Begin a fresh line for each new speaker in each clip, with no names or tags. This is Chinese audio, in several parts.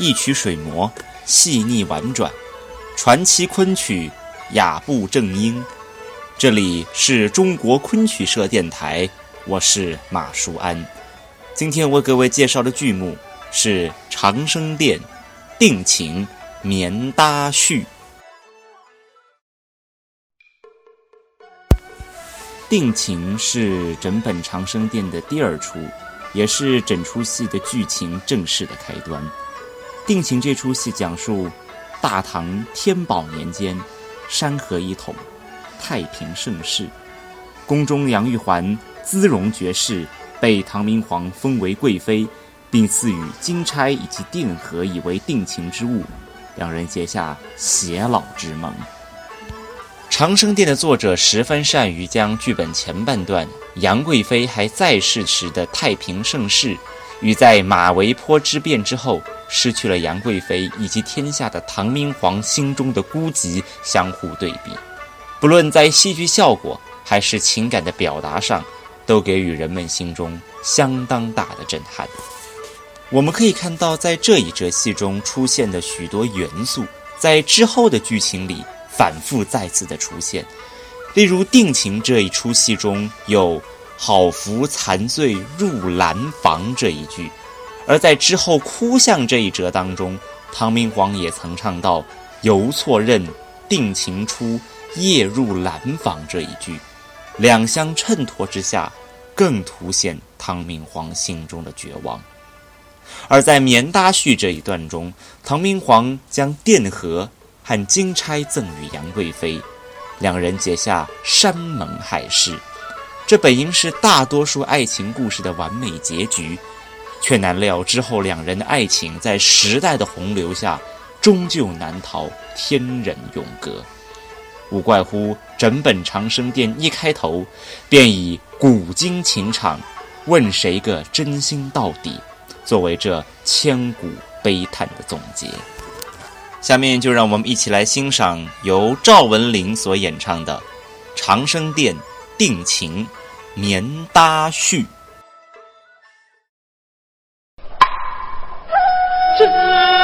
一曲水磨，细腻婉转，传奇昆曲，雅步正音。这里是中国昆曲社电台，我是马舒安。今天为各位介绍的剧目是《长生殿·定情·棉搭序》。定情是整本《长生殿》的第二出，也是整出戏的剧情正式的开端。定情这出戏讲述大唐天宝年间，山河一统。太平盛世，宫中杨玉环姿容绝世，被唐明皇封为贵妃，并赐予金钗以及定盒以为定情之物，两人结下偕老之盟。《长生殿》的作者十分善于将剧本前半段杨贵妃还在世时的太平盛世，与在马嵬坡之变之后失去了杨贵妃以及天下的唐明皇心中的孤寂相互对比。不论在戏剧效果还是情感的表达上，都给予人们心中相当大的震撼。我们可以看到，在这一折戏中出现的许多元素，在之后的剧情里反复再次的出现。例如《定情》这一出戏中有“好服残醉入兰房”这一句，而在之后《哭相》这一折当中，唐明皇也曾唱到“犹错认定情初”。夜入兰房这一句，两相衬托之下，更凸显唐明皇心中的绝望。而在棉搭序这一段中，唐明皇将殿盒和金钗赠与杨贵妃，两人结下山盟海誓。这本应是大多数爱情故事的完美结局，却难料之后两人的爱情在时代的洪流下，终究难逃天人永隔。无怪乎整本长生殿一开头，便以古今情场，问谁个真心到底，作为这千古悲叹的总结。下面就让我们一起来欣赏由赵文玲所演唱的《长生殿·定情·棉搭絮啊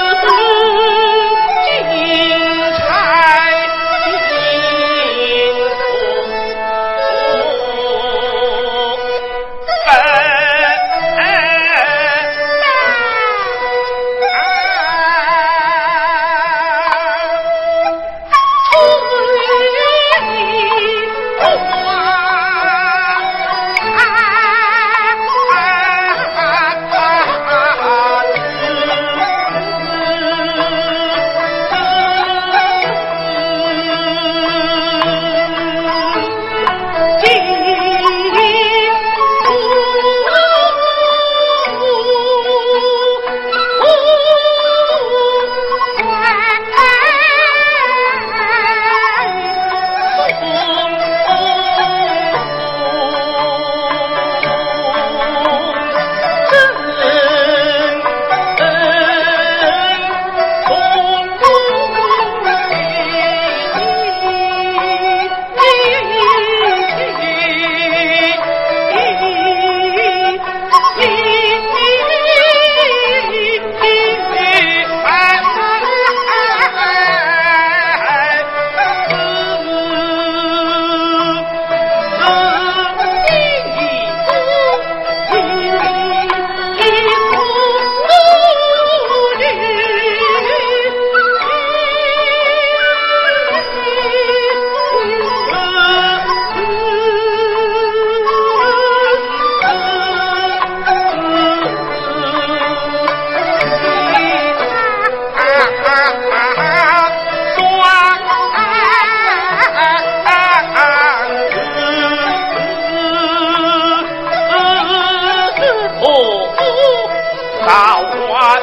安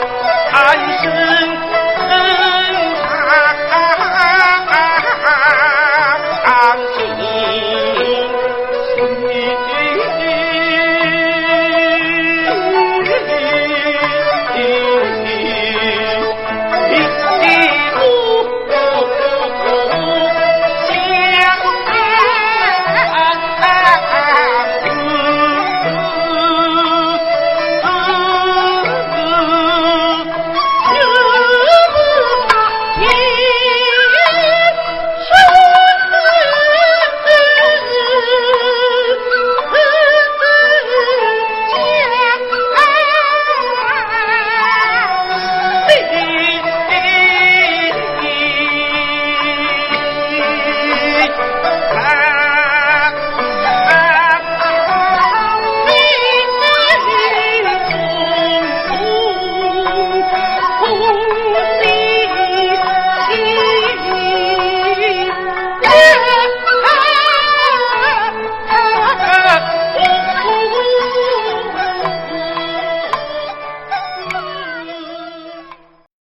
安生